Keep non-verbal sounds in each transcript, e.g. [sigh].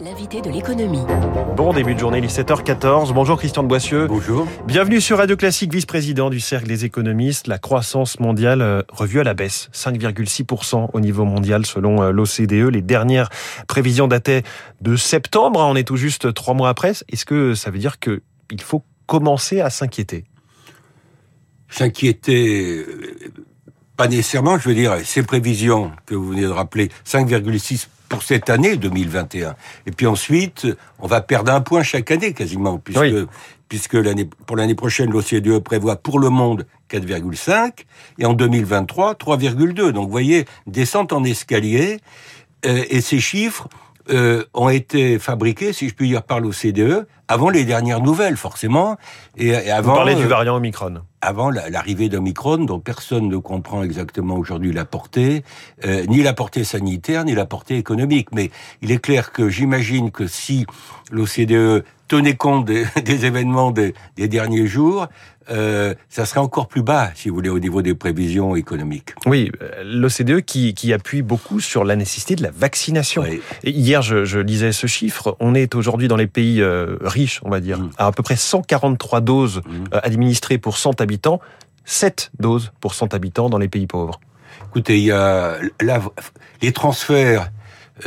L'invité de l'économie. Bon début de journée, il est 7h14. Bonjour Christian de Boissieu. Bonjour. Bienvenue sur Radio Classique, vice-président du Cercle des économistes. La croissance mondiale euh, revue à la baisse, 5,6% au niveau mondial selon euh, l'OCDE. Les dernières prévisions dataient de septembre. On est tout juste trois mois après. Est-ce que ça veut dire qu'il faut commencer à s'inquiéter? S'inquiéter, euh, pas nécessairement, je veux dire, ces prévisions que vous venez de rappeler, 5,6 pour cette année 2021. Et puis ensuite, on va perdre un point chaque année quasiment, puisque, Oui. puisque l'année, pour l'année prochaine, l'OCDE prévoit pour le monde 4,5 et en 2023 3,2. Donc vous voyez, descente en escalier. Euh, et ces chiffres euh, ont été fabriqués, si je puis dire, par l'OCDE avant les dernières nouvelles, forcément, et, et Vous avant parlez du euh, variant Omicron. Avant la- l'arrivée d'Omicron, dont personne ne comprend exactement aujourd'hui la portée, euh, ni la portée sanitaire, ni la portée économique. Mais il est clair que j'imagine que si l'OCDE tenait compte des, [laughs] des événements des, des derniers jours, euh, ça serait encore plus bas, si vous voulez, au niveau des prévisions économiques. Oui, euh, l'OCDE qui, qui appuie beaucoup sur la nécessité de la vaccination. Oui. Et hier, je, je lisais ce chiffre. On est aujourd'hui dans les pays euh, riches, on va dire, Mm. à à peu près 143 doses Mm. administrées pour 100 habitants, 7 doses pour 100 habitants dans les pays pauvres. Écoutez, il y a les transferts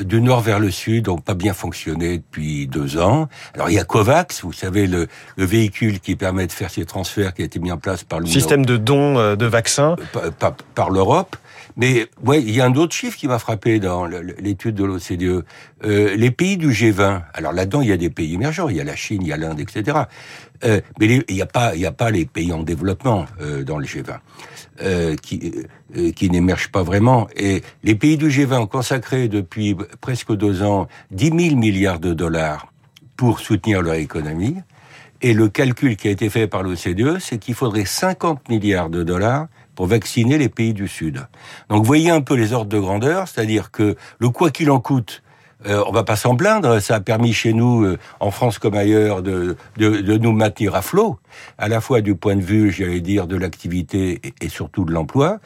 du nord vers le sud n'ont pas bien fonctionné depuis deux ans. Alors il y a Covax, vous savez le, le véhicule qui permet de faire ces transferts qui a été mis en place par l'Union Système de dons euh, de vaccins. par, par- par l'Europe. Mais ouais, il y a un autre chiffre qui m'a frappé dans le- le- l'étude de l'OCDE. Euh, les pays du G20. Alors là-dedans, il y a des pays émergents. Il y a la Chine, il y a l'Inde, etc. Euh, mais les- il n'y a pas, il y a pas les pays en développement euh, dans le G20 euh, qui euh, qui n'émergent pas vraiment. Et les pays du G20 ont consacré depuis presque deux ans 10 000 milliards de dollars pour soutenir leur économie. Et le calcul qui a été fait par l'OCDE, c'est qu'il faudrait 50 milliards de dollars pour vacciner les pays du Sud. Donc voyez un peu les ordres de grandeur, c'est-à-dire que le quoi qu'il en coûte, euh, on va pas s'en plaindre, ça a permis chez nous, euh, en France comme ailleurs, de, de, nous maintenir à flot, à la fois du point de vue, j'allais dire, de l'activité et, et surtout de l'emploi,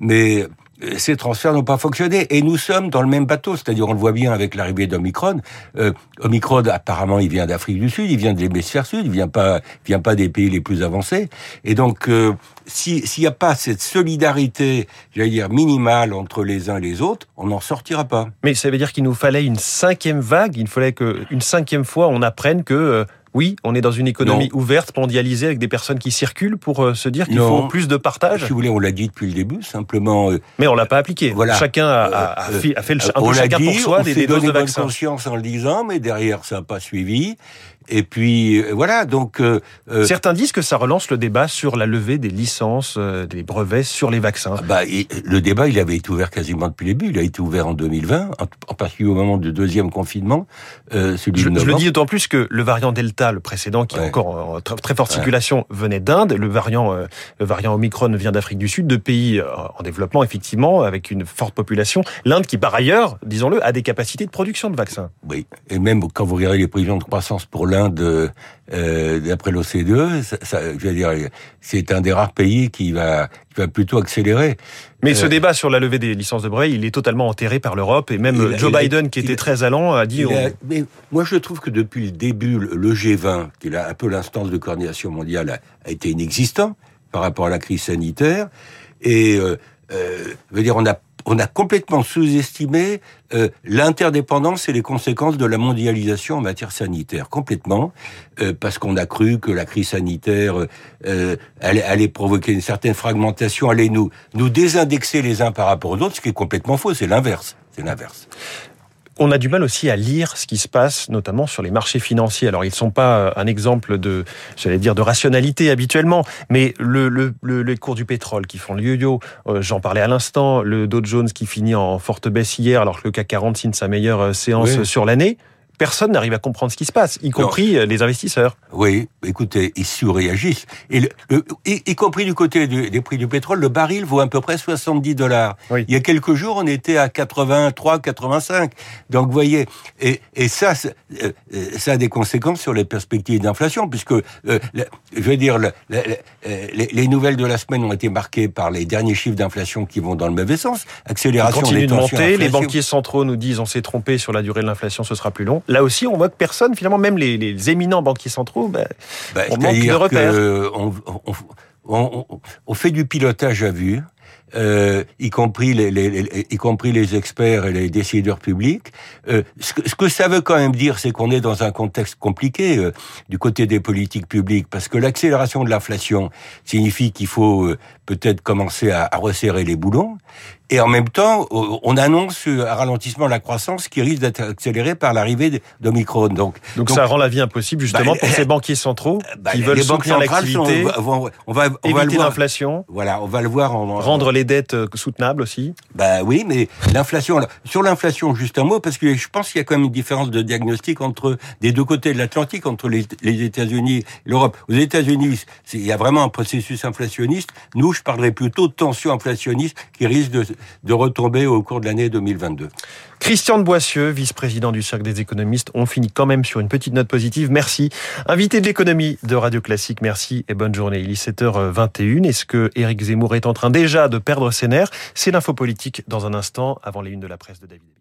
mais ces transferts n'ont pas fonctionné et nous sommes dans le même bateau, c'est-à-dire on le voit bien avec l'arrivée d'Omicron. Euh, Omicron apparemment il vient d'Afrique du Sud, il vient de l'hémisphère sud, il vient pas vient pas des pays les plus avancés et donc euh, si s'il n'y a pas cette solidarité, j'allais dire minimale entre les uns et les autres, on n'en sortira pas. Mais ça veut dire qu'il nous fallait une cinquième vague. Il fallait que une cinquième fois on apprenne que euh, oui, on est dans une économie ouverte, mondialisée, avec des personnes qui circulent pour euh, se dire qu'il faut plus de partage. Si vous voulez, on l'a dit depuis le début, simplement. euh, Mais on l'a pas appliqué. Voilà. Chacun a, a- a Euh, fait, a fait le, un on peu chacun dit, pour soi on des, doses donné de conscience en le disant, mais derrière ça n'a pas suivi. Et puis euh, voilà, donc euh, euh, Certains disent que ça relance le débat sur la levée des licences, euh, des brevets sur les vaccins. ah bah, et le débat, il avait été ouvert quasiment depuis le début. Il a été ouvert en 2020, en, en particulier au moment du deuxième confinement, euh, celui Je, de je le dis d'autant plus que le variant Delta, le précédent, qui est encore en très, très forte circulation, venait d'Inde. Le variant, euh, le variant Omicron vient d'Afrique du Sud, de pays en développement, effectivement, avec une forte population. L'Inde, qui par ailleurs, disons-le, a des capacités de production de vaccins. Oui, et même quand vous regardez les prévisions de croissance pour l'Inde, euh, d'après l'OCDE, ça, ça, je veux dire, c'est un des rares pays qui va, qui va plutôt accélérer. Mais ce Euh, débat sur la levée des licences de brevets, il est totalement enterré par l'Europe. Et même Joe a- Biden, qui était a- très allant, a dit... Il on- a- mais moi, je trouve que depuis le début, le le G20, qui est là un peu l'instance de coordination mondiale, a, été inexistant par rapport à la crise sanitaire. Et, euh, euh, dire, on a, on a complètement sous-estimé euh, l'interdépendance et les conséquences de la mondialisation en matière sanitaire, complètement, euh, parce qu'on a cru que la crise sanitaire euh, allait, allait provoquer une certaine fragmentation, allait nous, nous désindexer les uns par rapport aux autres, ce qui est complètement faux, c'est l'inverse. C'est l'inverse. On a du mal aussi à lire ce qui se passe, notamment sur les marchés financiers. Alors, ils sont pas euh, un exemple de, j'allais dire, de rationalité habituellement, mais le, le, le- les cours du pétrole qui font le yo-yo, euh, j'en parlais à l'instant, le Dow Jones qui finit en forte baisse hier, alors que le CAC 40 signe sa meilleure euh, séance Oui. sur l'année. Personne n'arrive à comprendre ce qui se passe, y compris euh, les investisseurs. Oui, écoutez, ils surréagissent. Et le, le- y, y compris du côté du- des prix du pétrole, le baril vaut à peu près 70 dollars. Oui. Il y a quelques jours, on était à 83, 85. Donc, vous voyez, et, et ça, euh, euh, ça a des conséquences sur les perspectives d'inflation, puisque, euh, je veux dire, les, les nouvelles de la semaine ont été marquées par les derniers chiffres d'inflation qui vont dans le mauvais sens. Accélération des de monter, les banquiers centraux nous disent on s'est trompé sur la durée de l'inflation, ce sera plus long. Là aussi, on voit que personne, finalement, même les, éminents banquiers centraux, ben, bah, on manque de repères. on, fait du pilotage à vue. Euh, y compris les, les, y compris les experts et les décideurs publics. Euh, ce, que, ce, que, ça veut quand même dire, c'est qu'on est dans un contexte compliqué euh, du côté des politiques publiques, parce que l'accélération de l'inflation signifie qu'il faut euh, peut-être commencer à, à, resserrer les boulons, et en même temps, on annonce un ralentissement de la croissance qui risque d'être accéléré par l'arrivée d'Omicron. Donc, donc, ça rend la vie impossible justement bah, pour ces [laughs] banquiers centraux bah, qui veulent soutenir l'activité, on va, éviter l'inflation. Voilà, on va le voir en rendre les dettes euh, soutenables aussi. Bah oui, mais l'inflation. Sur l'inflation, juste un mot parce que je pense qu'il y a quand même une différence de diagnostic entre des deux côtés de l'Atlantique, entre les, les États-Unis et l'Europe. Aux États-Unis, il y a vraiment un processus inflationniste. Nous, je parlerais plutôt de tension inflationniste qui risque de de retomber au cours de l'année 2022. Christian de Boissieu, vice-président du Cercle des économistes. On finit quand même sur une petite note positive. Merci. Invité de l'économie de Radio Classique, merci et bonne journée. Il est 7h21. Est-ce que Éric Zemmour est en train déjà de perdre ses nerfs C'est l'info politique dans un instant avant les unes de la presse de David.